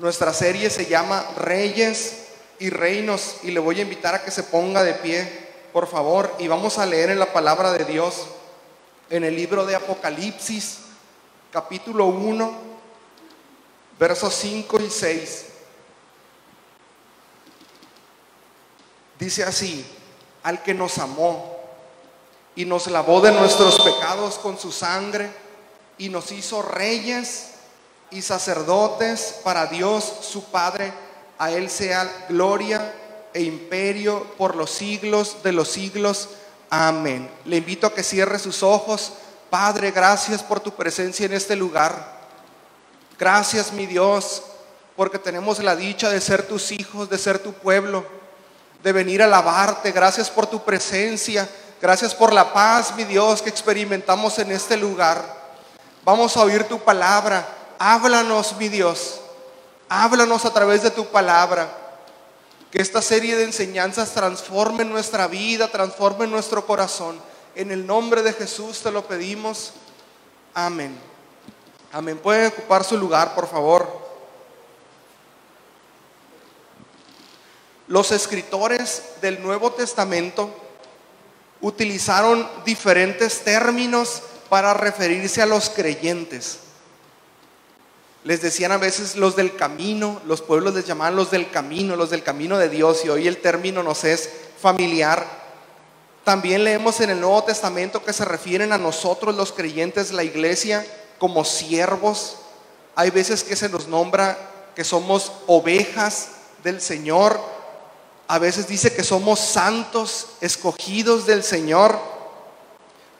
Nuestra serie se llama Reyes y Reinos y le voy a invitar a que se ponga de pie, por favor, y vamos a leer en la palabra de Dios en el libro de Apocalipsis, capítulo 1, versos 5 y 6. Dice así, al que nos amó y nos lavó de nuestros pecados con su sangre y nos hizo reyes y sacerdotes para Dios su Padre, a Él sea gloria e imperio por los siglos de los siglos. Amén. Le invito a que cierre sus ojos. Padre, gracias por tu presencia en este lugar. Gracias, mi Dios, porque tenemos la dicha de ser tus hijos, de ser tu pueblo, de venir a alabarte. Gracias por tu presencia. Gracias por la paz, mi Dios, que experimentamos en este lugar. Vamos a oír tu palabra. Háblanos, mi Dios. Háblanos a través de tu palabra. Que esta serie de enseñanzas transforme nuestra vida, transforme nuestro corazón. En el nombre de Jesús te lo pedimos. Amén. Amén. Pueden ocupar su lugar, por favor. Los escritores del Nuevo Testamento utilizaron diferentes términos para referirse a los creyentes. Les decían a veces los del camino, los pueblos les llamaban los del camino, los del camino de Dios, y hoy el término nos es familiar. También leemos en el Nuevo Testamento que se refieren a nosotros los creyentes, la iglesia, como siervos. Hay veces que se nos nombra que somos ovejas del Señor. A veces dice que somos santos, escogidos del Señor.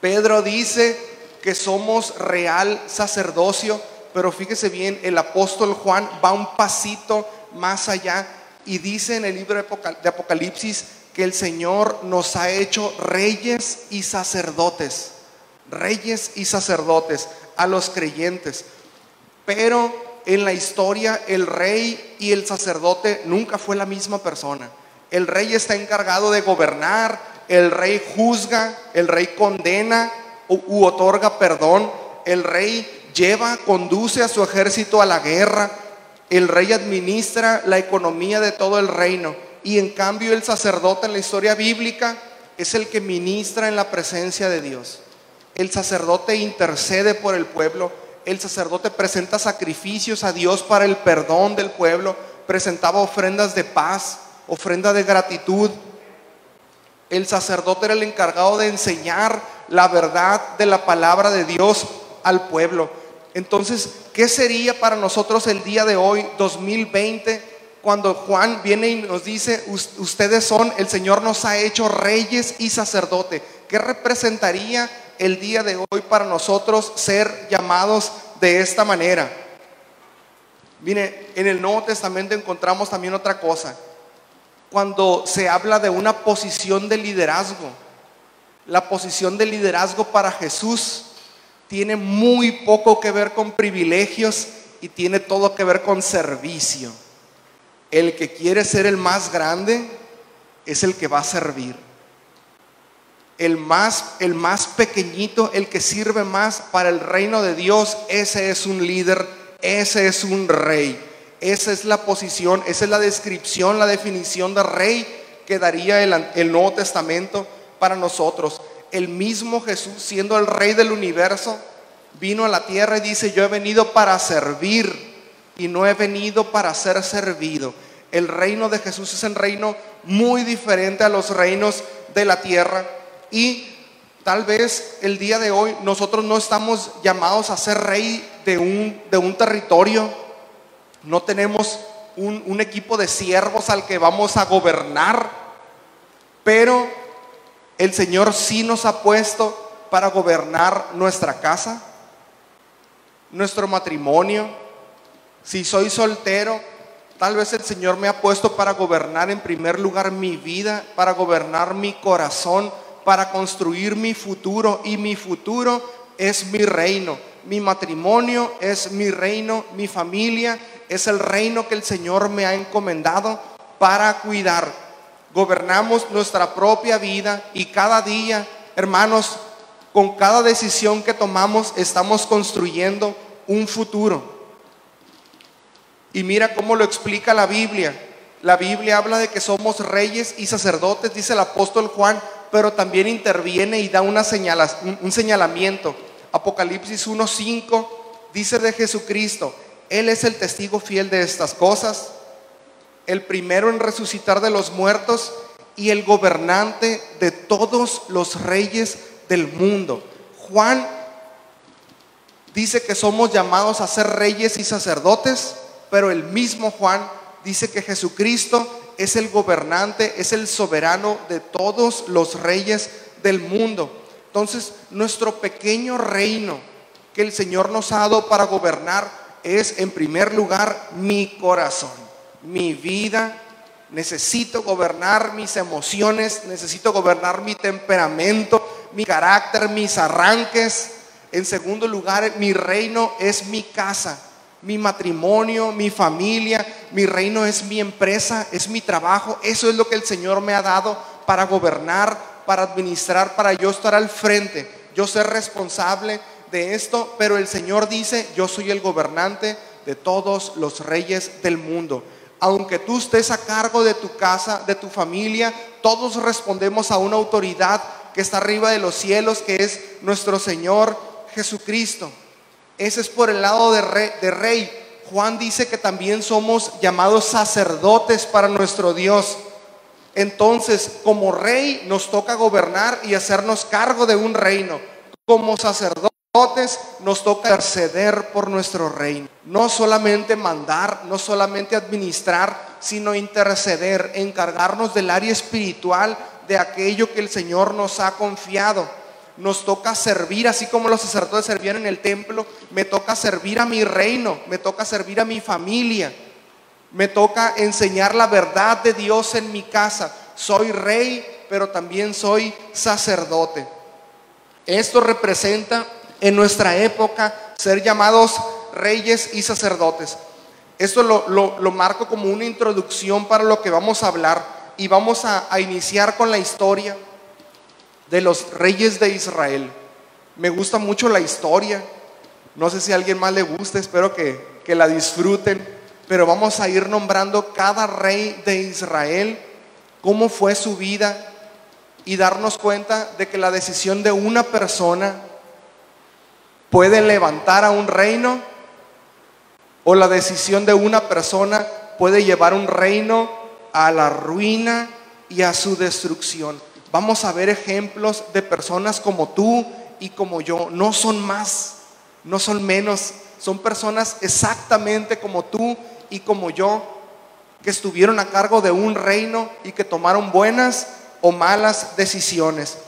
Pedro dice que somos real sacerdocio, pero fíjese bien, el apóstol Juan va un pasito más allá y dice en el libro de Apocalipsis que el Señor nos ha hecho reyes y sacerdotes, reyes y sacerdotes a los creyentes. Pero en la historia el rey y el sacerdote nunca fue la misma persona. El rey está encargado de gobernar, el rey juzga, el rey condena u, otorga perdón, el rey lleva, conduce a su ejército a la guerra, el rey administra la economía de todo el reino y en cambio el sacerdote en la historia bíblica es el que ministra en la presencia de Dios. El sacerdote intercede por el pueblo, el sacerdote presenta sacrificios a Dios para el perdón del pueblo, presentaba ofrendas de paz, ofrenda de gratitud. El sacerdote era el encargado de enseñar la verdad de la palabra de Dios al pueblo. Entonces, ¿qué sería para nosotros el día de hoy, 2020, cuando Juan viene y nos dice, ustedes son, el Señor nos ha hecho reyes y sacerdote? ¿Qué representaría el día de hoy para nosotros ser llamados de esta manera? Mire, en el Nuevo Testamento encontramos también otra cosa cuando se habla de una posición de liderazgo. La posición de liderazgo para Jesús tiene muy poco que ver con privilegios y tiene todo que ver con servicio. El que quiere ser el más grande es el que va a servir. El más, el más pequeñito, el que sirve más para el reino de Dios, ese es un líder, ese es un rey. Esa es la posición, esa es la descripción, la definición de rey que daría el, Nuevo Testamento para nosotros. El mismo Jesús, siendo el rey del universo, vino a la tierra y dice, yo he venido para servir y no he venido para ser servido. El reino de Jesús es un reino muy diferente a los reinos de la tierra y tal vez el día de hoy nosotros no estamos llamados a ser rey de un, de un territorio, no tenemos un, equipo de siervos al que vamos a gobernar, pero el Señor sí nos ha puesto para gobernar nuestra casa, nuestro matrimonio, Si soy soltero, tal vez el Señor me ha puesto para gobernar en primer lugar mi vida, para gobernar mi corazón, para construir mi futuro. Y mi futuro es mi reino. Mi matrimonio es mi reino, mi familia es el reino que el Señor me ha encomendado para cuidar. Gobernamos nuestra propia vida y cada día, hermanos, con cada decisión que tomamos estamos construyendo un futuro. Y mira cómo lo explica la Biblia. La Biblia habla de que somos reyes y sacerdotes, dice el apóstol Juan, pero también interviene y da un señalamiento. Apocalipsis 1.5 dice de Jesucristo, Él es el testigo fiel de estas cosas, el primero en resucitar de los muertos y el gobernante de todos los reyes del mundo. Juan dice que somos llamados a ser reyes y sacerdotes, pero el mismo Juan dice que Jesucristo es el gobernante, es el soberano de todos los reyes del mundo. Entonces, nuestro pequeño reino que el Señor nos ha dado para gobernar es, en primer lugar, mi corazón, mi vida. Necesito gobernar mis emociones, necesito gobernar mi temperamento, mi carácter, mis arranques. En segundo lugar, mi reino es mi casa, mi matrimonio, mi familia, mi reino es mi empresa, es mi trabajo. Eso es lo que el Señor me ha dado para gobernar, para administrar, para yo estar al frente, yo ser responsable de esto, pero el Señor dice, yo soy el gobernante de todos los reyes del mundo. Aunque tú estés a cargo de tu casa, de tu familia, todos respondemos a una autoridad que está arriba de los cielos, que es nuestro Señor Jesucristo. Ese es por el lado de rey. Juan dice que también somos llamados sacerdotes para nuestro Dios. Entonces, como rey nos toca gobernar y hacernos cargo de un reino. Como sacerdotes nos toca interceder por nuestro reino. No solamente mandar, no solamente administrar, sino interceder, encargarnos del área espiritual de aquello que el Señor nos ha confiado. Nos toca servir, así como los sacerdotes servían en el templo, me toca servir a mi reino, me toca servir a mi familia, me toca enseñar la verdad de Dios en mi casa. Soy rey, pero también soy sacerdote. Esto representa en nuestra época ser llamados reyes y sacerdotes. Esto lo, lo, marco como una introducción para lo que vamos a hablar y vamos a, iniciar con la historia de los reyes de Israel. Me gusta mucho la historia. No sé si a alguien más le gusta, espero que, que la disfruten. Pero vamos a ir nombrando cada rey de Israel, cómo fue su vida y darnos cuenta de que la decisión de una persona puede levantar a un reino o la decisión de una persona puede llevar un reino a la ruina y a su destrucción. Vamos a ver ejemplos de personas como tú y como yo. No son más, no son menos. Son personas exactamente como tú y como yo, que estuvieron a cargo de un reino y que tomaron buenas o malas decisiones.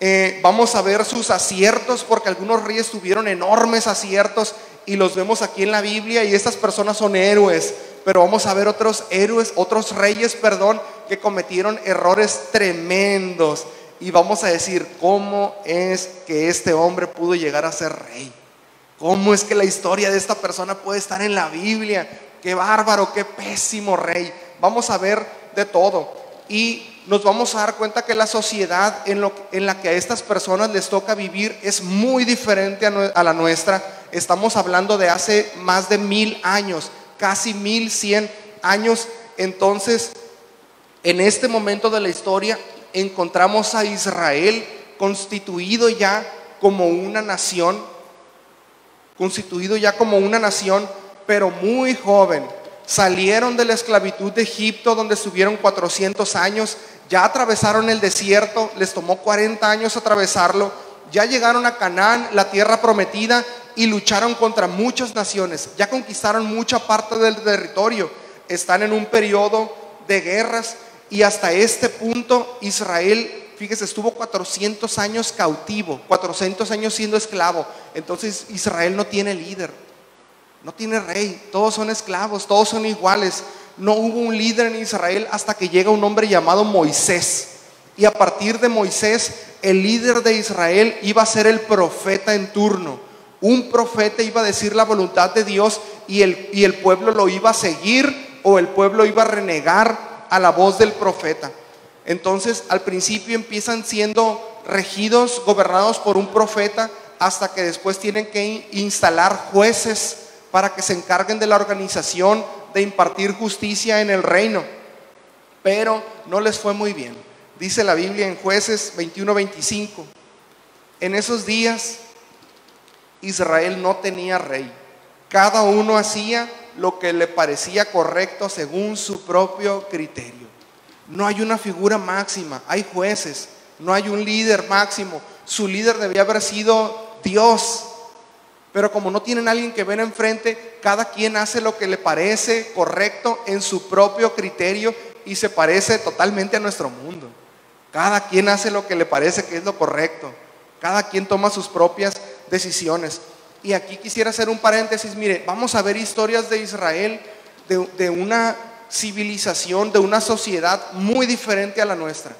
Eh, vamos a ver sus aciertos, porque algunos reyes tuvieron enormes aciertos y los vemos aquí en la Biblia y estas personas son héroes pero vamos a ver otros héroes, otros reyes, perdón, que cometieron errores tremendos. Y vamos a decir, ¿cómo es que este hombre pudo llegar a ser rey? ¿Cómo es que la historia de esta persona puede estar en la Biblia? Qué bárbaro, qué pésimo rey. Vamos a ver de todo. Y nos vamos a dar cuenta que la sociedad en, la que a estas personas les toca vivir es muy diferente a, a la nuestra. Estamos hablando de hace más de mil años casi 1100 años. Entonces, en este momento de la historia, encontramos a Israel constituido ya como una nación, constituido ya como una nación, pero muy joven. Salieron de la esclavitud de Egipto, donde estuvieron 400 años, ya atravesaron el desierto, les tomó 40 años atravesarlo, ya llegaron a Canaán, la tierra prometida, y lucharon contra muchas naciones. Ya conquistaron mucha parte del territorio. Están en un periodo de guerras y hasta este punto Israel, fíjese, estuvo 400 años cautivo, 400 años siendo esclavo. Entonces Israel no tiene líder. no tiene rey, todos son esclavos, todos son iguales. No hubo un líder en Israel hasta que llega un hombre llamado Moisés. Y a partir de Moisés, el líder de Israel iba a ser el profeta en turno. Un profeta iba a decir la voluntad de Dios y el, y el pueblo lo iba a seguir o el pueblo iba a renegar a la voz del profeta. Entonces, al principio empiezan siendo regidos, gobernados por un profeta, hasta que después tienen que instalar jueces para que se encarguen de la organización de impartir justicia en el reino. Pero no les fue muy bien. Dice la Biblia en jueces 21-25. En esos días Israel no tenía rey. Cada uno hacía lo que le parecía correcto según su propio criterio. No hay una figura máxima, hay jueces, no hay un líder máximo. Su líder debía haber sido Dios. Pero como no tienen alguien que ver enfrente, cada quien hace lo que le parece correcto en su propio criterio y se parece totalmente a nuestro mundo. Cada quien hace lo que le parece que es lo correcto. Cada quien toma sus propias decisiones. Y aquí quisiera hacer un paréntesis, mire, vamos a ver historias de Israel, de, una civilización, de una sociedad muy diferente a la nuestra,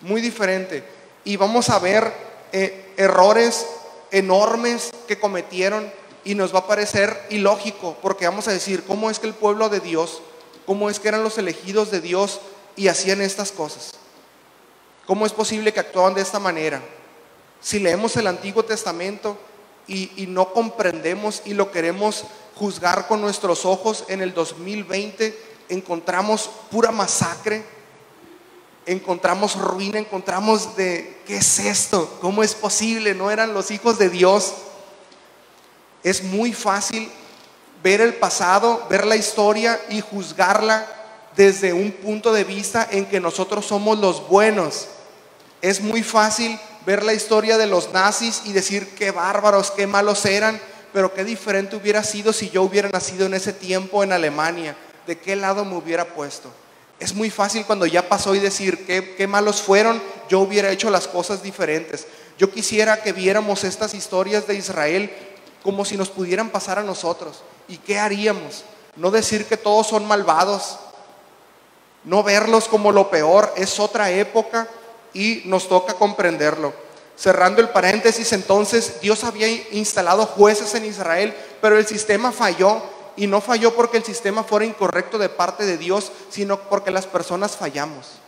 muy diferente. Y vamos a ver eh, errores enormes que cometieron y nos va a parecer ilógico, porque vamos a decir, ¿cómo es que el pueblo de Dios, cómo es que eran los elegidos de Dios y hacían estas cosas? ¿Cómo es posible que actuaban de esta manera? Si leemos el Antiguo Testamento y, no comprendemos y lo queremos juzgar con nuestros ojos en el 2020, encontramos pura masacre, encontramos ruina, encontramos de, ¿qué es esto? ¿Cómo es posible? No eran los hijos de Dios. Es muy fácil ver el pasado, ver la historia y juzgarla desde un punto de vista en que nosotros somos los buenos. Es muy fácil ver la historia de los nazis y decir qué bárbaros, qué malos eran, pero qué diferente hubiera sido si yo hubiera nacido en ese tiempo en Alemania, de qué lado me hubiera puesto. Es muy fácil cuando ya pasó y decir qué, malos fueron, yo hubiera hecho las cosas diferentes. Yo quisiera que viéramos estas historias de Israel como si nos pudieran pasar a nosotros. ¿Y qué haríamos? No decir que todos son malvados, no verlos como lo peor, es otra época y nos toca comprenderlo. Cerrando el paréntesis, entonces Dios había instalado jueces en Israel, pero el sistema falló y no falló porque el sistema fuera incorrecto de parte de Dios, sino porque las personas fallamos.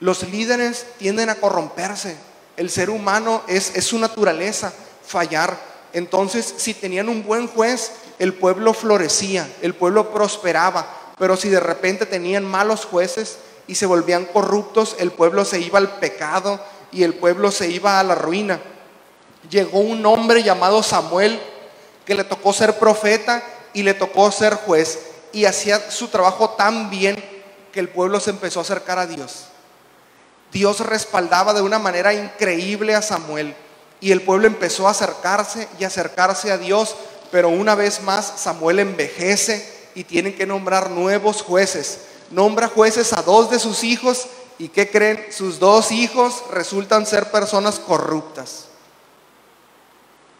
Los líderes tienden a corromperse. El ser humano es, es su naturaleza fallar. Entonces, si tenían un buen juez, el pueblo florecía, el pueblo prosperaba. Pero si de repente tenían malos jueces, y se volvían corruptos, el pueblo se iba al pecado y el pueblo se iba a la ruina. Llegó un hombre llamado Samuel que le tocó ser profeta y le tocó ser juez y hacía su trabajo tan bien que el pueblo se empezó a acercar a Dios. Dios respaldaba de una manera increíble a Samuel y el pueblo empezó a acercarse y acercarse a Dios, pero una vez más Samuel envejece y tienen que nombrar nuevos jueces nombra jueces a dos de sus hijos y ¿qué creen? Sus dos hijos resultan ser personas corruptas.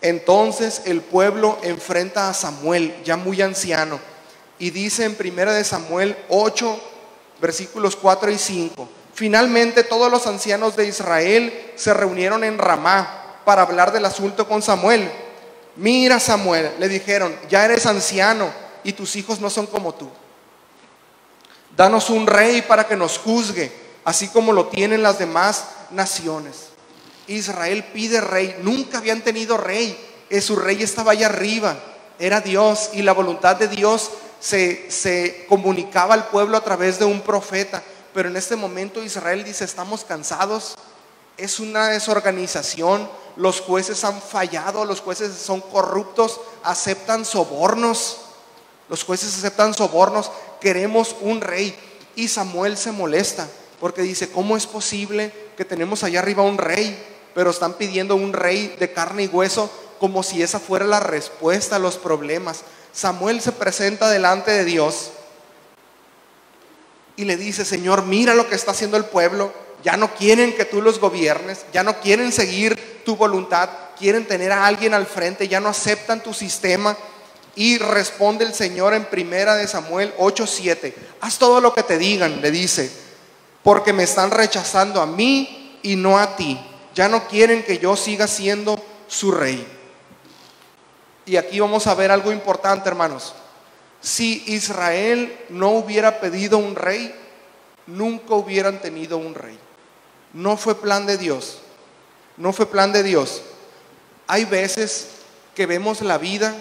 Entonces el pueblo enfrenta a Samuel, ya muy anciano, y dice en 1 de Samuel 8, versículos 4 y 5, finalmente todos los ancianos de Israel se reunieron en Ramá para hablar del asunto con Samuel. Mira Samuel, le dijeron, ya eres anciano y tus hijos no son como tú. Danos un rey para que nos juzgue, así como lo tienen las demás naciones. Israel pide rey, nunca habían tenido rey, eh, su rey estaba allá arriba, era Dios y la voluntad de Dios se, se comunicaba al pueblo a través de un profeta. Pero en este momento Israel dice, estamos cansados, es una desorganización, los jueces han fallado, los jueces son corruptos, aceptan sobornos, los jueces aceptan sobornos, queremos un rey. Y Samuel se molesta porque dice, ¿cómo es posible que tenemos allá arriba un rey, pero están pidiendo un rey de carne y hueso como si esa fuera la respuesta a los problemas? Samuel se presenta delante de Dios y le dice, Señor, mira lo que está haciendo el pueblo, ya no quieren que tú los gobiernes, ya no quieren seguir tu voluntad, quieren tener a alguien al frente, ya no aceptan tu sistema Y responde el Señor en primera de Samuel 8:7. Haz todo lo que te digan, le dice, porque me están rechazando a mí y no a ti. Ya no quieren que yo siga siendo su rey. Y aquí vamos a ver algo importante, hermanos. Si Israel no hubiera pedido un rey, nunca hubieran tenido un rey. No fue plan de Dios. No fue plan de Dios. Hay veces que vemos la vida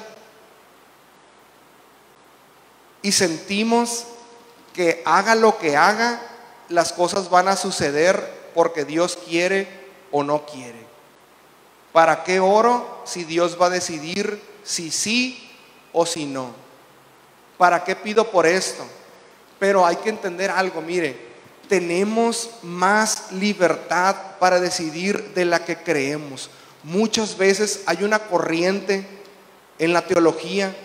y sentimos que haga lo que haga, las cosas van a suceder porque Dios quiere o no quiere. ¿Para qué oro si Dios va a decidir si sí o si no? ¿Para qué pido por esto? Pero hay que entender algo, mire, tenemos más libertad para decidir de la que creemos. Muchas veces hay una corriente en la teología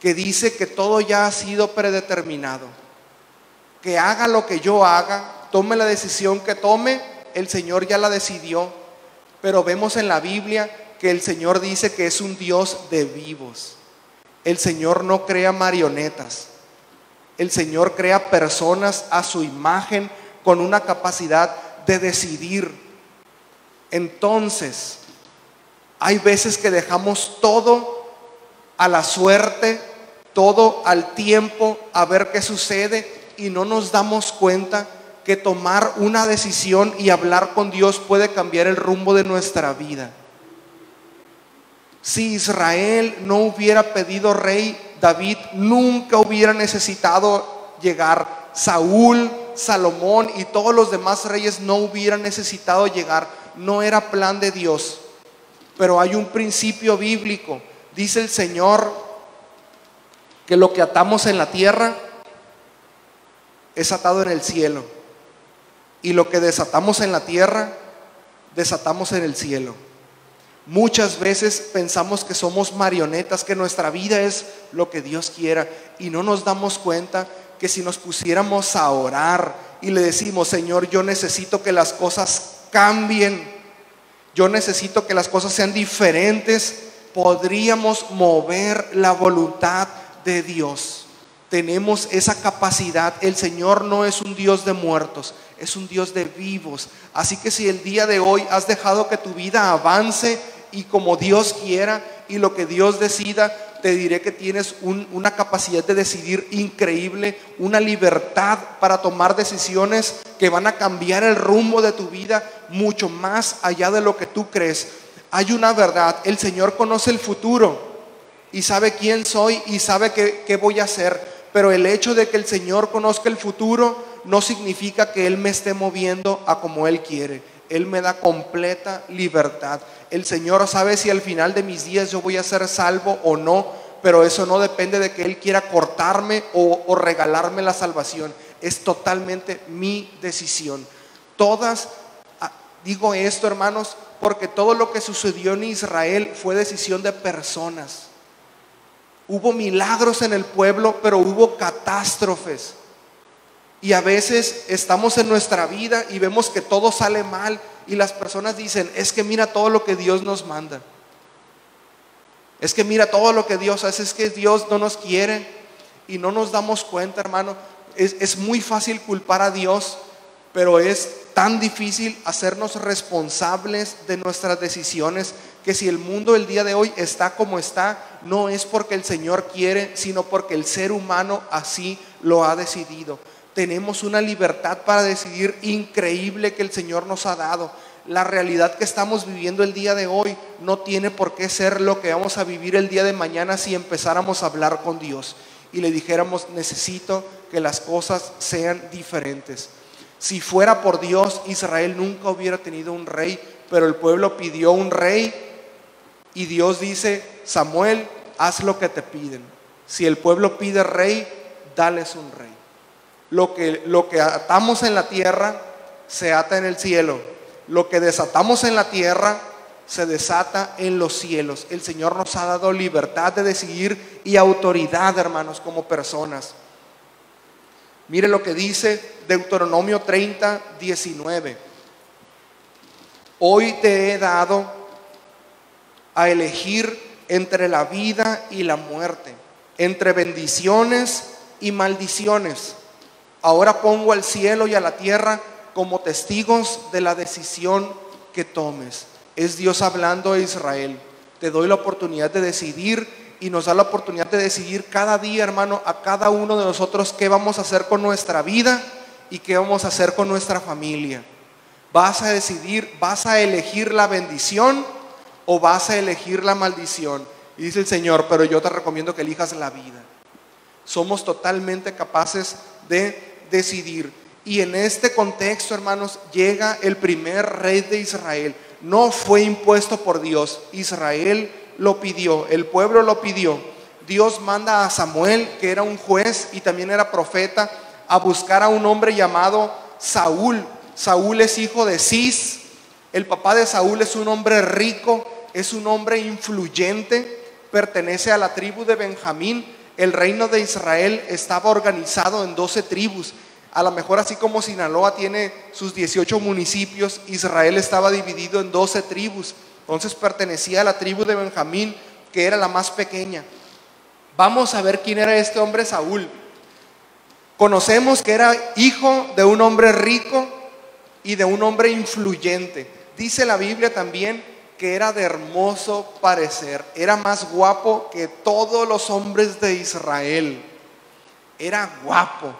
que dice que todo ya ha sido predeterminado. Que haga lo que yo haga, tome la decisión que tome, el Señor ya la decidió. Pero vemos en la Biblia que el Señor dice que es un Dios de vivos. El Señor no crea marionetas. El Señor crea personas a su imagen con una capacidad de decidir. Entonces, hay veces que dejamos todo a la suerte, todo al tiempo, a ver qué sucede y no nos damos cuenta que tomar una decisión y hablar con Dios puede cambiar el rumbo de nuestra vida. Si Israel no hubiera pedido rey, David nunca hubiera necesitado llegar. Saúl, Salomón y todos los demás reyes no hubieran necesitado llegar. No era plan de Dios. Pero hay un principio bíblico. Dice el Señor que lo que atamos en la tierra es atado en el cielo. Y lo que desatamos en la tierra, desatamos en el cielo. Muchas veces pensamos que somos marionetas, que nuestra vida es lo que Dios quiera y no nos damos cuenta que si nos pusiéramos a orar y le decimos, Señor, yo necesito que las cosas cambien, yo necesito que las cosas sean diferentes, podríamos mover la voluntad de Dios. Tenemos esa capacidad. El Señor no es un Dios de muertos, es un Dios de vivos. Así que si el día de hoy has dejado que tu vida avance, y como Dios quiera y lo que Dios decida, te diré que tienes una capacidad de decidir increíble, una libertad para tomar decisiones que van a cambiar el rumbo de tu vida mucho más allá de lo que tú crees. Hay una verdad, el Señor conoce el futuro y sabe quién soy y sabe qué, voy a hacer, pero el hecho de que el Señor conozca el futuro no significa que Él me esté moviendo a como Él quiere. Él me da completa libertad. El Señor sabe si al final de mis días yo voy a ser salvo o no, pero eso no depende de que Él quiera cortarme o, regalarme la salvación. Es totalmente mi decisión. Todas, ah, digo esto hermanos, porque todo lo que sucedió en Israel fue decisión de personas. Hubo milagros en el pueblo, pero hubo catástrofes. Y a veces estamos en nuestra vida y vemos que todo sale mal y las personas dicen, es que mira todo lo que Dios nos manda. Es que mira todo lo que Dios hace, es que Dios no nos quiere y no nos damos cuenta, hermano. Es, es muy fácil culpar a Dios, pero es tan difícil hacernos responsables de nuestras decisiones que si el mundo el día de hoy está como está, no es porque el Señor quiere, sino porque el ser humano así lo ha decidido tenemos una libertad para decidir increíble que el Señor nos ha dado. La realidad que estamos viviendo el día de hoy no tiene por qué ser lo que vamos a vivir el día de mañana si empezáramos a hablar con Dios y le dijéramos, necesito que las cosas sean diferentes. Si fuera por Dios, Israel nunca hubiera tenido un rey, pero el pueblo pidió un rey y Dios dice, Samuel, haz lo que te piden. Si el pueblo pide rey, dales un rey. Lo que, lo que atamos en la tierra se ata en el cielo. Lo que desatamos en la tierra se desata en los cielos. El Señor nos ha dado libertad de decidir y autoridad, hermanos, como personas. Mire lo que dice Deuteronomio 30, 19. Hoy te he dado a elegir entre la vida y la muerte, entre bendiciones y maldiciones. Ahora pongo al cielo y a la tierra como testigos de la decisión que tomes. Es Dios hablando a Israel. Te doy la oportunidad de decidir y nos da la oportunidad de decidir cada día, hermano, a cada uno de nosotros qué vamos a hacer con nuestra vida y qué vamos a hacer con nuestra familia. Vas a decidir, vas a elegir la bendición o vas a elegir la maldición. Y dice el Señor, pero yo te recomiendo que elijas la vida. Somos totalmente capaces de decidir. Y en este contexto, hermanos, llega el primer rey de Israel. No fue impuesto por Dios. Israel lo pidió, el pueblo lo pidió. Dios manda a Samuel, que era un juez y también era profeta, a buscar a un hombre llamado Saúl. Saúl es hijo de Cis. El papá de Saúl es un hombre rico, es un hombre influyente, pertenece a la tribu de Benjamín. El reino de Israel estaba organizado en 12 tribus. A lo mejor así como Sinaloa tiene sus 18 municipios, Israel estaba dividido en 12 tribus. Entonces pertenecía a la tribu de Benjamín, que era la más pequeña. Vamos a ver quién era este hombre Saúl. Conocemos que era hijo de un hombre rico y de un hombre influyente. Dice la Biblia también que era de hermoso parecer, era más guapo que todos los hombres de Israel. Era guapo.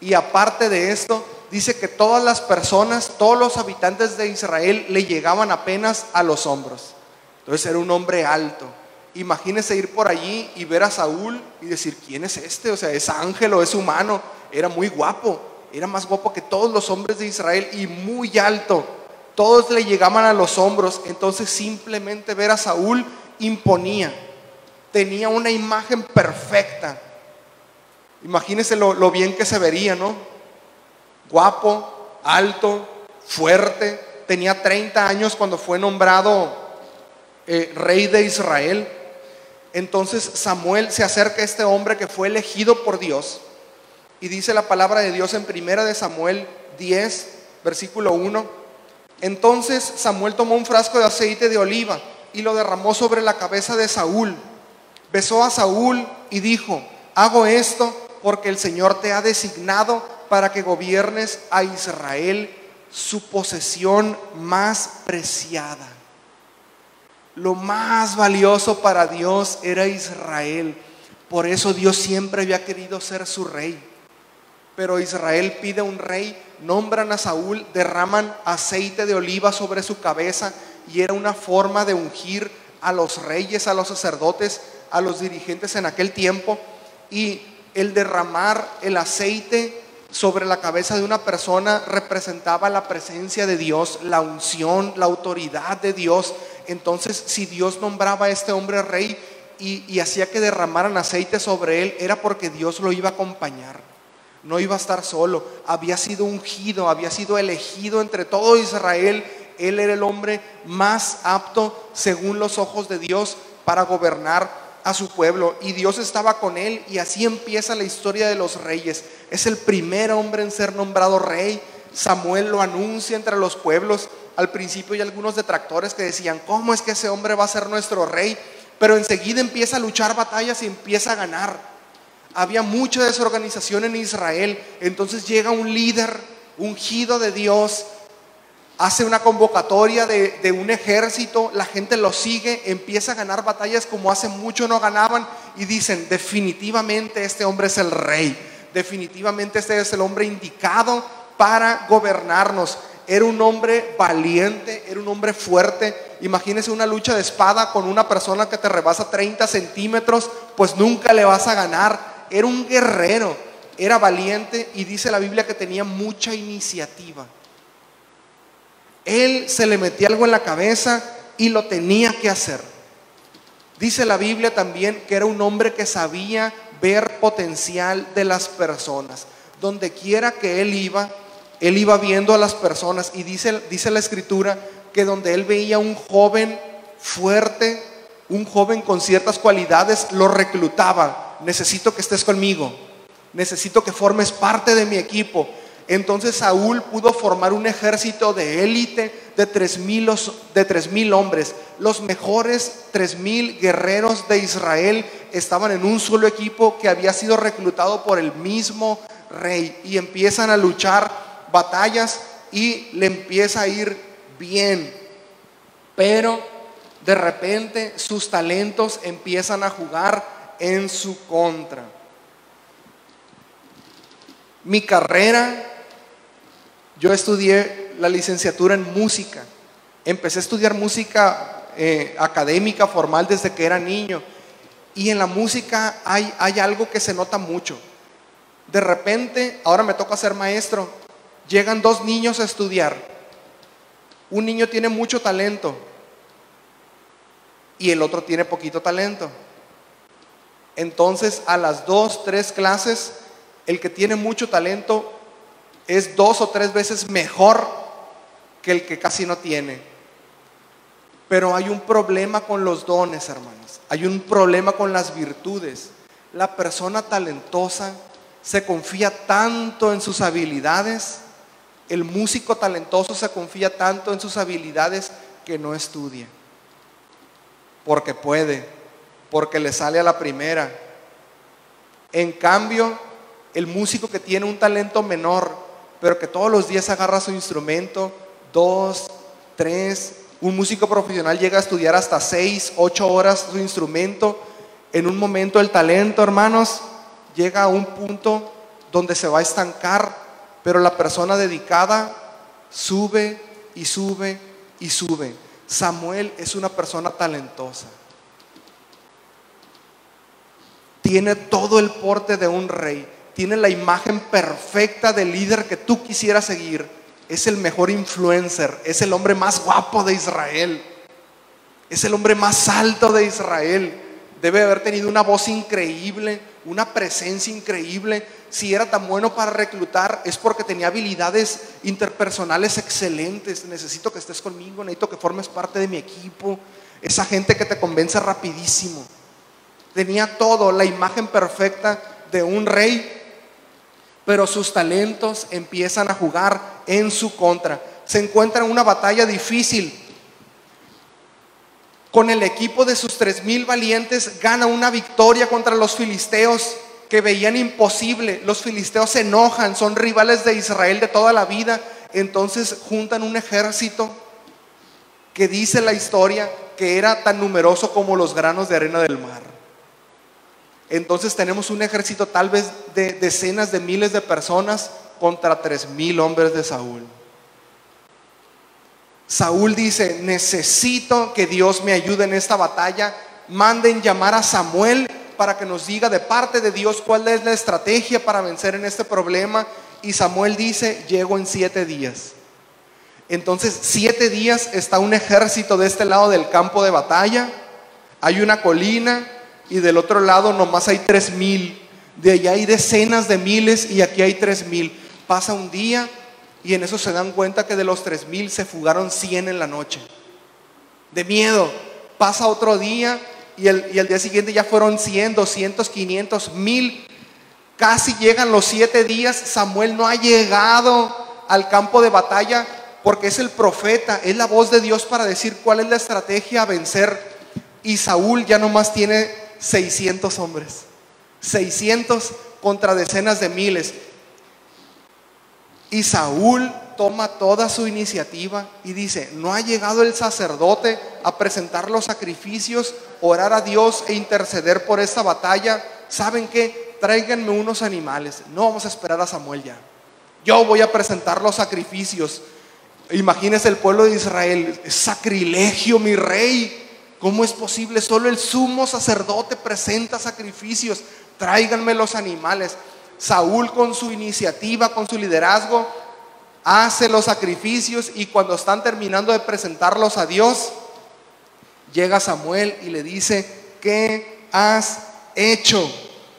Y aparte de esto, dice que todas las personas, todos los habitantes de Israel le llegaban apenas a los hombros. Entonces era un hombre alto. Imagínese ir por allí y ver a Saúl y decir, ¿quién es este? O sea, es ángel o es humano. Era muy guapo, era más guapo que todos los hombres de Israel y muy alto. Todos le llegaban a los hombros. Entonces simplemente ver a Saúl imponía. Tenía una imagen perfecta. Imagínese lo, lo bien que se vería, ¿no? Guapo, alto, fuerte. Tenía 30 años cuando fue nombrado eh, rey de Israel. Entonces Samuel se acerca a este hombre que fue elegido por Dios y dice la palabra de Dios en primera de Samuel 10, versículo 1. Entonces Samuel tomó un frasco de aceite de oliva y lo derramó sobre la cabeza de Saúl. Besó a Saúl y dijo, hago esto porque el Señor te ha designado para que gobiernes a Israel, su posesión más preciada. Lo más valioso para Dios era Israel. Por eso Dios siempre había querido ser su rey. Pero Israel pide un rey, nombran a Saúl, derraman aceite de oliva sobre su cabeza y era una forma de ungir a los reyes, a los sacerdotes, a los dirigentes en aquel tiempo. Y el derramar el aceite sobre la cabeza de una persona representaba la presencia de Dios, la unción, la autoridad de Dios. Entonces, si Dios nombraba a este hombre rey y, hacía que derramaran aceite sobre él, era porque Dios lo iba a acompañar. No iba a estar solo, había sido ungido, había sido elegido entre todo Israel. Él era el hombre más apto, según los ojos de Dios, para gobernar a su pueblo. Y Dios estaba con él y así empieza la historia de los reyes. Es el primer hombre en ser nombrado rey. Samuel lo anuncia entre los pueblos al principio hay algunos detractores que decían, ¿cómo es que ese hombre va a ser nuestro rey? Pero enseguida empieza a luchar batallas y empieza a ganar. Había mucha desorganización en Israel. Entonces llega un líder ungido de Dios, hace una convocatoria de, un ejército, la gente lo sigue, empieza a ganar batallas como hace mucho no ganaban y dicen, definitivamente este hombre es el rey, definitivamente este es el hombre indicado para gobernarnos. Era un hombre valiente, era un hombre fuerte. Imagínese una lucha de espada con una persona que te rebasa 30 centímetros, pues nunca le vas a ganar. Era un guerrero, era valiente y dice la Biblia que tenía mucha iniciativa. Él se le metía algo en la cabeza y lo tenía que hacer. Dice la Biblia también que era un hombre que sabía ver potencial de las personas. Donde quiera que él iba, él iba viendo a las personas y dice, dice la escritura que donde él veía un joven fuerte, un joven con ciertas cualidades, lo reclutaba. Necesito que estés conmigo, necesito que formes parte de mi equipo. Entonces Saúl pudo formar un ejército de élite de tres mil, hombres. Los mejores tres mil guerreros de Israel estaban en un solo equipo que había sido reclutado por el mismo rey y empiezan a luchar batallas y le empieza a ir bien. Pero de repente sus talentos empiezan a jugar en su contra. Mi carrera yo estudié la licenciatura en música. Empecé a estudiar música eh, académica, formal, desde que era niño. Y en la música hay, hay algo que se nota mucho. De repente, ahora me toca ser maestro, llegan dos niños a estudiar. Un niño tiene mucho talento y el otro tiene poquito talento. Entonces, a las dos, tres clases, el que tiene mucho talento es dos o tres veces mejor que el que casi no tiene. Pero hay un problema con los dones, hermanos. Hay un problema con las virtudes. La persona talentosa se confía tanto en sus habilidades. El músico talentoso se confía tanto en sus habilidades que no estudia. Porque puede, porque le sale a la primera. En cambio, el músico que tiene un talento menor, pero que todos los días agarra su instrumento, dos, tres, un músico profesional llega a estudiar hasta seis, ocho horas su instrumento. En un momento el talento, hermanos, llega a un punto donde se va a estancar, pero la persona dedicada sube y sube y sube. Samuel es una persona talentosa. Tiene todo el porte de un rey tiene la imagen perfecta del líder que tú quisieras seguir. Es el mejor influencer, es el hombre más guapo de Israel, es el hombre más alto de Israel. Debe haber tenido una voz increíble, una presencia increíble. Si era tan bueno para reclutar es porque tenía habilidades interpersonales excelentes. Necesito que estés conmigo, necesito que formes parte de mi equipo. Esa gente que te convence rapidísimo. Tenía todo, la imagen perfecta de un rey pero sus talentos empiezan a jugar en su contra. Se encuentra en una batalla difícil. Con el equipo de sus tres mil valientes gana una victoria contra los filisteos que veían imposible. Los filisteos se enojan, son rivales de Israel de toda la vida. Entonces juntan un ejército que dice la historia que era tan numeroso como los granos de arena del mar. Entonces tenemos un ejército tal vez de decenas de miles de personas contra tres mil hombres de Saúl. Saúl dice, necesito que Dios me ayude en esta batalla. Manden llamar a Samuel para que nos diga de parte de Dios cuál es la estrategia para vencer en este problema. Y Samuel dice, llego en siete días. Entonces, siete días está un ejército de este lado del campo de batalla. Hay una colina, y del otro lado nomás hay tres mil. De allá hay decenas de miles y aquí hay tres mil. Pasa un día y en eso se dan cuenta que de los tres mil se fugaron cien en la noche. De miedo. Pasa otro día y el, y el día siguiente ya fueron cien, doscientos, quinientos, mil. Casi llegan los siete días. Samuel no ha llegado al campo de batalla porque es el profeta, es la voz de Dios para decir cuál es la estrategia a vencer. Y Saúl ya nomás tiene 600 hombres. 600 contra decenas de miles. Y Saúl toma toda su iniciativa y dice, no ha llegado el sacerdote a presentar los sacrificios, orar a Dios e interceder por esta batalla. ¿Saben qué? Tráiganme unos animales. No vamos a esperar a Samuel ya. Yo voy a presentar los sacrificios. Imagínese el pueblo de Israel, sacrilegio, mi rey. ¿Cómo es posible? Solo el sumo sacerdote presenta sacrificios. Tráiganme los animales. Saúl con su iniciativa, con su liderazgo, hace los sacrificios y cuando están terminando de presentarlos a Dios, llega Samuel y le dice, ¿qué has hecho?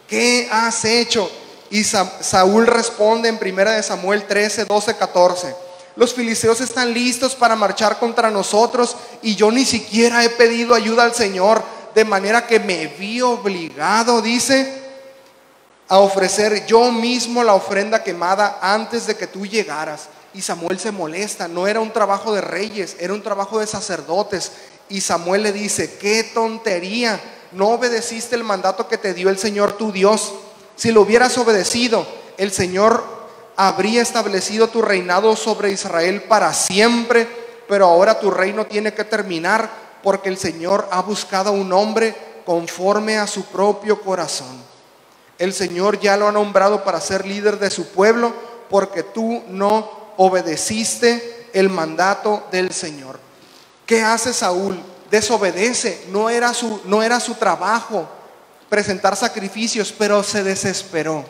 ¿Qué has hecho? Y Saúl responde en 1 Samuel 13, 12, 14 los filisteos están listos para marchar contra nosotros y yo ni siquiera he pedido ayuda al Señor, de manera que me vi obligado, dice, a ofrecer yo mismo la ofrenda quemada antes de que tú llegaras. Y Samuel se molesta, no era un trabajo de reyes, era un trabajo de sacerdotes. Y Samuel le dice, qué tontería, no obedeciste el mandato que te dio el Señor tu Dios. Si lo hubieras obedecido, el Señor habría establecido tu reinado sobre Israel para siempre, pero ahora tu reino tiene que terminar porque el Señor ha buscado un hombre conforme a su propio corazón. El Señor ya lo ha nombrado para ser líder de su pueblo porque tú no obedeciste el mandato del Señor. ¿Qué hace Saúl? Desobedece, no era su, no era su trabajo presentar sacrificios, pero se desesperó.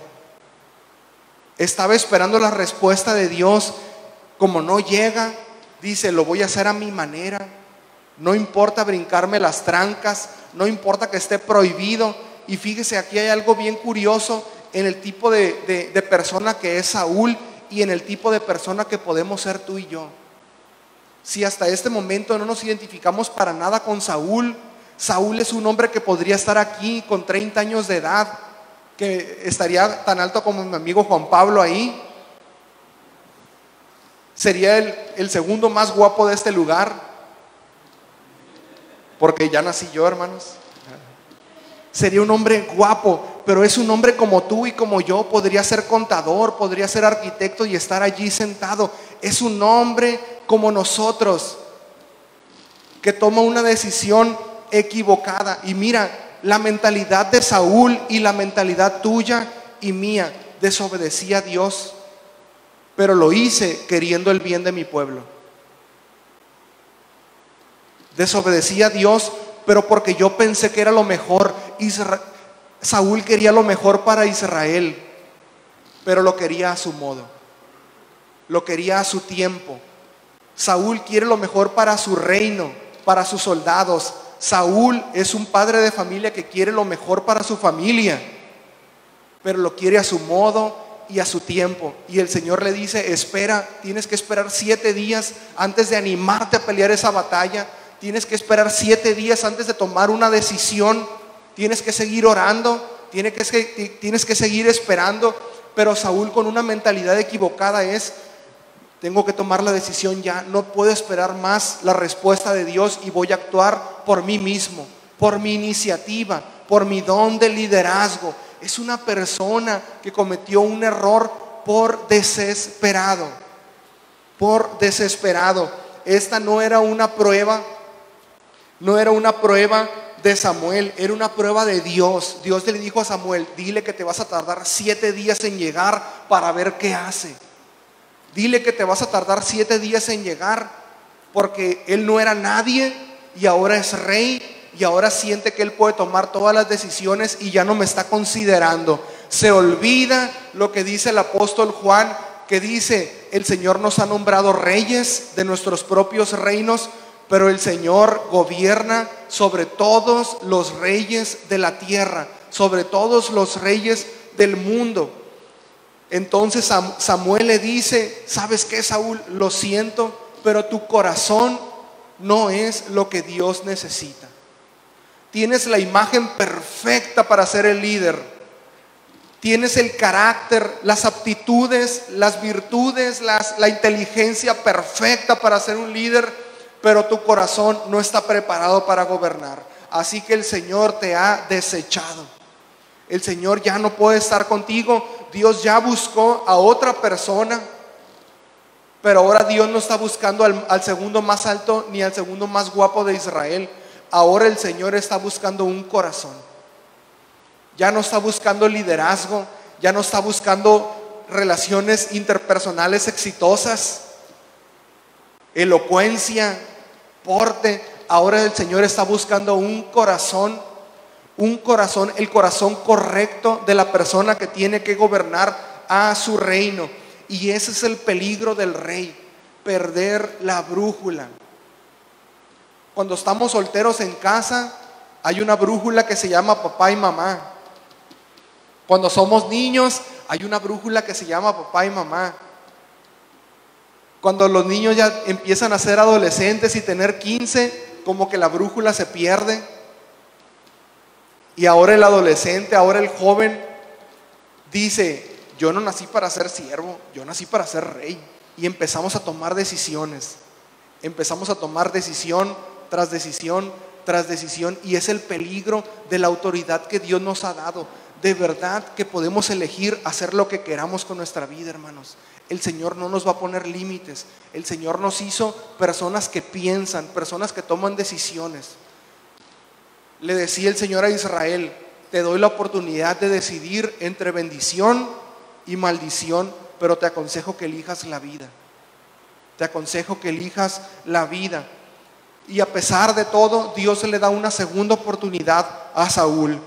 Estaba esperando la respuesta de Dios. Como no llega, dice, lo voy a hacer a mi manera. No importa brincarme las trancas, no importa que esté prohibido. Y fíjese, aquí hay algo bien curioso en el tipo de, de persona que es Saúl y en el tipo de persona que podemos ser tú y yo. Si hasta este momento no nos identificamos para nada con Saúl, Saúl es un hombre que podría estar aquí con 30 años de edad, que estaría tan alto como mi amigo Juan Pablo ahí. Sería el, el segundo más guapo de este lugar, porque ya nací yo, hermanos. Sería un hombre guapo, pero es un hombre como tú y como yo. Podría ser contador, podría ser arquitecto y estar allí sentado. Es un hombre como nosotros que toma una decisión equivocada. Y mira, la mentalidad de Saúl y la mentalidad tuya y mía desobedecía a Dios, pero lo hice queriendo el bien de mi pueblo. Desobedecía a Dios, pero porque yo pensé que era lo mejor. Saúl quería lo mejor para Israel, pero lo quería a su modo, lo quería a su tiempo. Saúl quiere lo mejor para su reino, para sus soldados. Saúl es un padre de familia que quiere lo mejor para su familia, pero lo quiere a su modo y a su tiempo. Y el Señor le dice, espera, tienes que esperar siete días antes de animarte a pelear esa batalla. Tienes que esperar siete días antes de tomar una decisión. Tienes que seguir orando, tienes que, tienes que seguir esperando. Pero Saúl con una mentalidad equivocada es, tengo que tomar la decisión ya, no puedo esperar más la respuesta de Dios y voy a actuar por mí mismo, por mi iniciativa, por mi don de liderazgo. Es una persona que cometió un error por desesperado, por desesperado. Esta no era una prueba, no era una prueba de Samuel, era una prueba de Dios. Dios le dijo a Samuel, dile que te vas a tardar siete días en llegar para ver qué hace. Dile que te vas a tardar siete días en llegar, porque él no era nadie y ahora es rey y ahora siente que él puede tomar todas las decisiones y ya no me está considerando. Se olvida lo que dice el apóstol Juan, que dice, el Señor nos ha nombrado reyes de nuestros propios reinos, pero el Señor gobierna sobre todos los reyes de la tierra, sobre todos los reyes del mundo. Entonces Samuel le dice, ¿sabes qué, Saúl? Lo siento, pero tu corazón no es lo que Dios necesita. Tienes la imagen perfecta para ser el líder. Tienes el carácter, las aptitudes, las virtudes, la inteligencia perfecta para ser un líder, pero tu corazón no está preparado para gobernar. Así que el Señor te ha desechado. El Señor ya no puede estar contigo Dios ya buscó a otra persona, pero ahora Dios no está buscando al, segundo más alto ni al segundo más guapo de Israel. Ahora el Señor está buscando un corazón. Ya no está buscando liderazgo, ya no está buscando relaciones interpersonales exitosas, elocuencia, porte. Ahora el Señor está buscando un corazón un corazón, el corazón correcto de la persona que tiene que gobernar a su reino. Y ese es el peligro del rey, perder la brújula. Cuando estamos solteros en casa, hay una brújula que se llama papá y mamá. Cuando somos niños, hay una brújula que se llama papá y mamá. Cuando los niños ya empiezan a ser adolescentes y tener 15, como que la brújula se pierde. Y ahora el adolescente, ahora el joven, dice, yo no nací para ser siervo, yo nací para ser rey. Y empezamos a tomar decisiones. Empezamos a tomar decisión tras decisión tras decisión. Y es el peligro de la autoridad que Dios nos ha dado. De verdad que podemos elegir hacer lo que queramos con nuestra vida, hermanos. El Señor no nos va a poner límites. El Señor nos hizo personas que piensan, personas que toman decisiones. Le decía el Señor a Israel, te doy la oportunidad de decidir entre bendición y maldición, pero te aconsejo que elijas la vida. Te aconsejo que elijas la vida. Y a pesar de todo, Dios le da una segunda oportunidad a Saúl.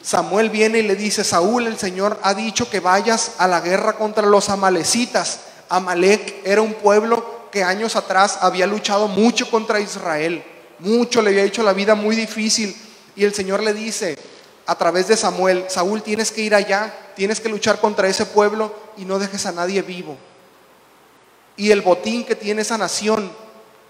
Samuel viene y le dice, Saúl, el Señor ha dicho que vayas a la guerra contra los amalecitas. Amalek era un pueblo que años atrás había luchado mucho contra Israel, mucho, le había hecho la vida muy difícil. Y el Señor le dice a través de Samuel, Saúl, tienes que ir allá, tienes que luchar contra ese pueblo y no dejes a nadie vivo. Y el botín que tiene esa nación,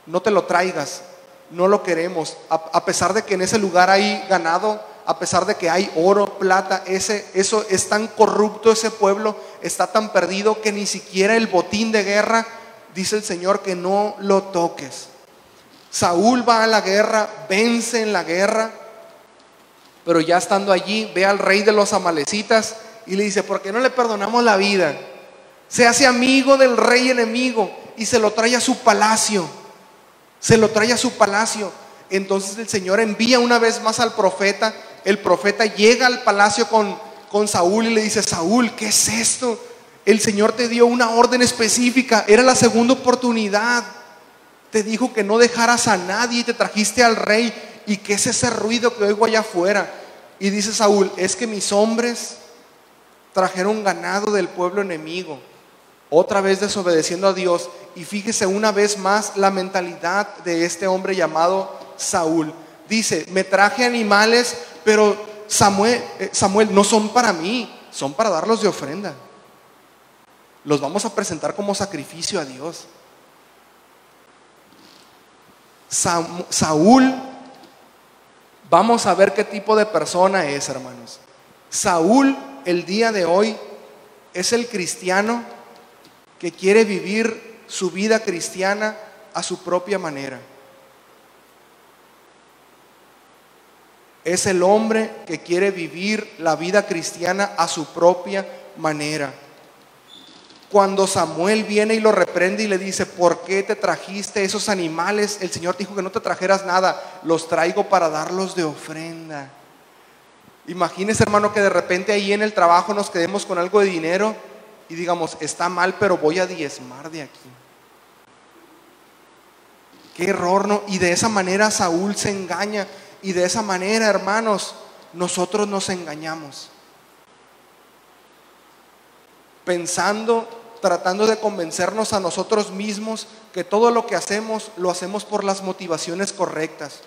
no te lo traigas, no lo queremos. A, pesar de que en ese lugar hay ganado, a pesar de que hay oro, plata, ese, eso es tan corrupto ese pueblo, está tan perdido que ni siquiera el botín de guerra, dice el Señor, que no lo toques. Saúl va a la guerra, vence en la guerra, pero ya estando allí, ve al rey de los amalecitas y le dice, ¿por qué no le perdonamos la vida? Se hace amigo del rey enemigo y se lo trae a su palacio. Se lo trae a su palacio. Entonces el Señor envía una vez más al profeta. El profeta llega al palacio con, con Saúl y le dice, Saúl, ¿qué es esto? El Señor te dio una orden específica. Era la segunda oportunidad. Te dijo que no dejaras a nadie y te trajiste al rey. ¿Y qué es ese ruido que oigo allá afuera? Y dice Saúl, es que mis hombres trajeron ganado del pueblo enemigo otra vez desobedeciendo a Dios. Y fíjese una vez más la mentalidad de este hombre llamado Saúl. Dice, me traje animales, pero Samuel, eh, Samuel no son para mí, son para darlos de ofrenda. Los vamos a presentar como sacrificio a Dios. Saúl, vamos a ver qué tipo de persona es, hermanos. Saúl el día de hoy es el cristiano que quiere vivir su vida cristiana a su propia manera. Es el hombre que quiere vivir la vida cristiana a su propia manera. Cuando Samuel viene y lo reprende y le dice, ¿por qué te trajiste esos animales? El Señor dijo que no te trajeras nada, los traigo para darlos de ofrenda. Imagínese hermano que de repente ahí en el trabajo nos quedemos con algo de dinero y digamos, está mal, pero voy a diezmar de aquí. Qué error, ¿no? Y de esa manera Saúl se engaña. Y de esa manera, hermanos, nosotros nos engañamos. Pensando, tratando de convencernos a nosotros mismos que todo lo que hacemos lo hacemos por las motivaciones correctas.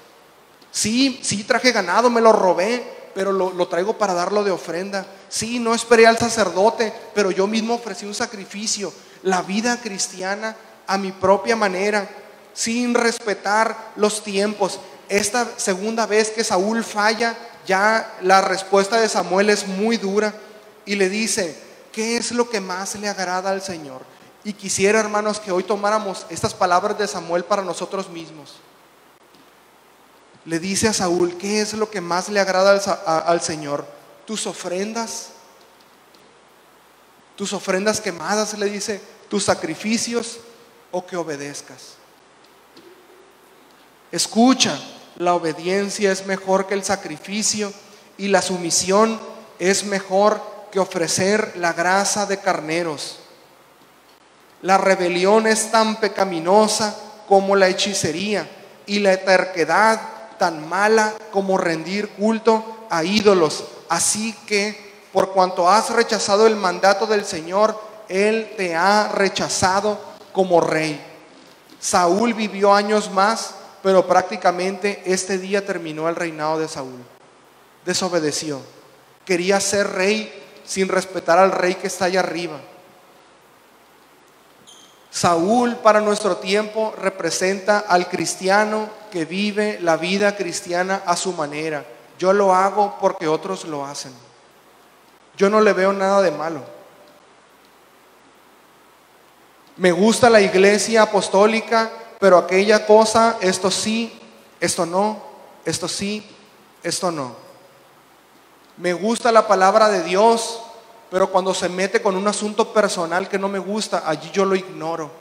Sí, sí traje ganado, me lo robé, pero lo, traigo para darlo de ofrenda. Sí, no esperé al sacerdote, pero yo mismo ofrecí un sacrificio. La vida cristiana a mi propia manera, sin respetar los tiempos. Esta segunda vez que Saúl falla, ya la respuesta de Samuel es muy dura y le dice, ¿qué es lo que más le agrada al Señor? Y quisiera, hermanos, que hoy tomáramos estas palabras de Samuel para nosotros mismos le dice a Saúl, ¿qué es lo que más le agrada al, Señor? Tus ofrendas, tus ofrendas quemadas, le dice, tus sacrificios o que obedezcas. Escucha, la obediencia es mejor que el sacrificio y la sumisión es mejor que ofrecer la grasa de carneros. La rebelión es tan pecaminosa como la hechicería y la terquedad tan mala como rendir culto a ídolos. Así que por cuanto has rechazado el mandato del Señor, Él te ha rechazado como rey. Saúl vivió años más, pero prácticamente este día terminó el reinado de Saúl. Desobedeció. Quería ser rey sin respetar al rey que está allá arriba. Saúl para nuestro tiempo representa al cristiano que vive la vida cristiana a su manera. Yo lo hago porque otros lo hacen. yo no le veo nada de malo. Me gusta la iglesia apostólica, pero aquella cosa, esto sí, esto no, esto sí, esto no. Me gusta la palabra de Dios, pero cuando se mete con un asunto personal que no me gusta, allí yo lo ignoro.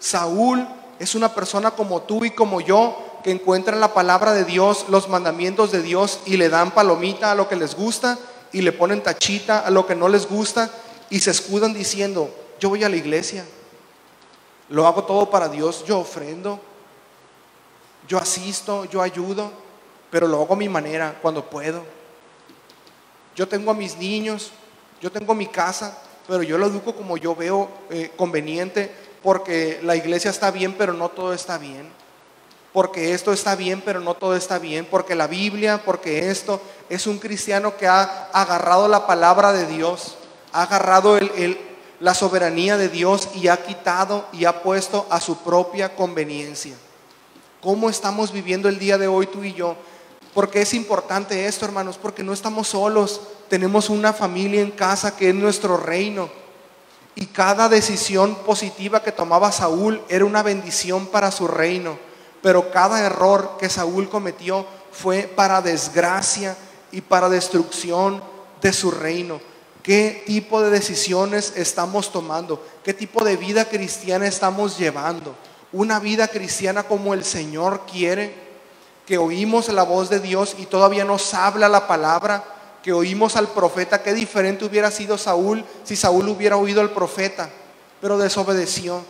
Saúl es una persona como tú y como yo que encuentran la palabra de Dios, los mandamientos de Dios y le dan palomita a lo que les gusta y le ponen tachita a lo que no les gusta y se escudan diciendo, yo voy a la iglesia, lo hago todo para Dios, yo ofrendo, yo asisto, yo ayudo, pero lo hago a mi manera, cuando puedo. Yo tengo a mis niños, yo tengo mi casa, pero yo lo educo como yo veo eh, conveniente, porque la iglesia está bien, pero no todo está bien. Porque esto está bien, pero no todo está bien. Porque la Biblia, porque esto es un cristiano que ha agarrado la palabra de Dios, ha agarrado la soberanía de Dios y ha quitado y ha puesto a su propia conveniencia. ¿Cómo estamos viviendo el día de hoy tú y yo? Porque es importante esto, hermanos, porque no estamos solos. Tenemos una familia en casa que es nuestro reino. Y cada decisión positiva que tomaba Saúl era una bendición para su reino. Pero cada error que Saúl cometió fue para desgracia y para destrucción de su reino qué tipo de decisiones estamos tomando, qué tipo de vida cristiana estamos llevando. Una vida cristiana como el Señor quiere, que oímos la voz de Dios y todavía nos habla la palabra, que oímos al profeta, qué diferente hubiera sido Saúl si Saúl hubiera oído al profeta, pero desobedeció.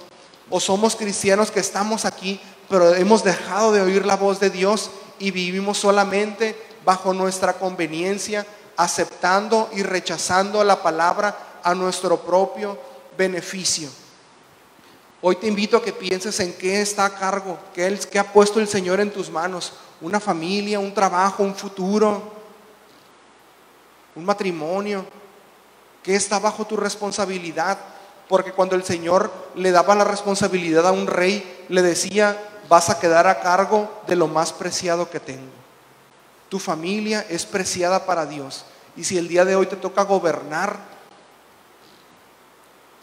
O somos cristianos que estamos aquí, pero hemos dejado de oír la voz de Dios y vivimos solamente bajo nuestra conveniencia, aceptando y rechazando la palabra a nuestro propio beneficio. Hoy te invito a que pienses en qué está a cargo, qué, qué ha puesto el Señor en tus manos. Una familia, un trabajo, un futuro, un matrimonio. ¿Qué está bajo tu responsabilidad? Porque cuando el Señor le daba la responsabilidad a un rey, le decía, vas a quedar a cargo de lo más preciado que tengo. Tu familia es preciada para Dios. Y si el día de hoy te toca gobernar,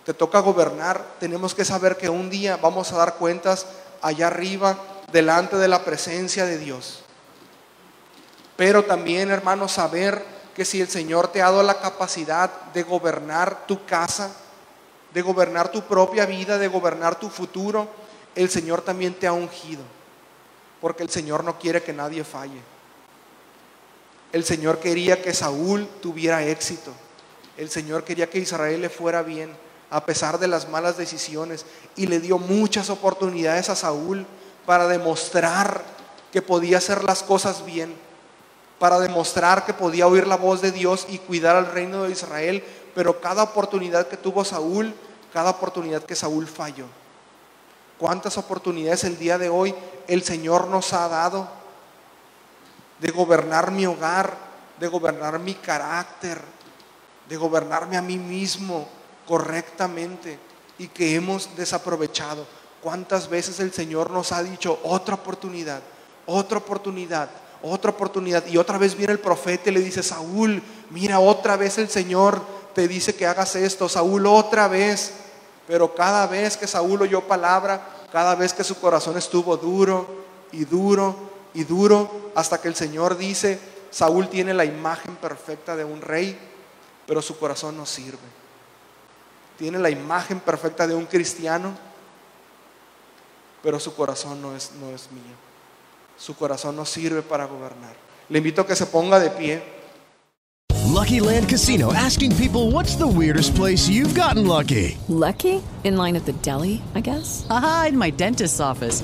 te toca gobernar, tenemos que saber que un día vamos a dar cuentas allá arriba, delante de la presencia de Dios. Pero también, hermano, saber que si el Señor te ha dado la capacidad de gobernar tu casa, de gobernar tu propia vida, de gobernar tu futuro, el Señor también te ha ungido. Porque el Señor no quiere que nadie falle. El Señor quería que Saúl tuviera éxito. El Señor quería que Israel le fuera bien, a pesar de las malas decisiones. Y le dio muchas oportunidades a Saúl para demostrar que podía hacer las cosas bien, para demostrar que podía oír la voz de Dios y cuidar al reino de Israel. Pero cada oportunidad que tuvo Saúl, cada oportunidad que Saúl falló. ¿Cuántas oportunidades el día de hoy el Señor nos ha dado de gobernar mi hogar, de gobernar mi carácter, de gobernarme a mí mismo correctamente y que hemos desaprovechado. ¿Cuántas veces el Señor nos ha dicho otra oportunidad, otra oportunidad, otra oportunidad? Y otra vez viene el profeta y le dice, Saúl, mira, otra vez el Señor te dice que hagas esto, Saúl, otra vez. Pero cada vez que Saúl oyó palabra, cada vez que su corazón estuvo duro y duro y duro hasta que el Señor dice, Saúl tiene la imagen perfecta de un rey, pero su corazón no sirve. Tiene la imagen perfecta de un cristiano, pero su corazón no es, no es mío. Su corazón no sirve para gobernar. Le invito a que se ponga de pie. Lucky Land Casino asking people what's the weirdest place you've gotten lucky. Lucky? In line at the deli, I guess. Aha, in my dentist's office.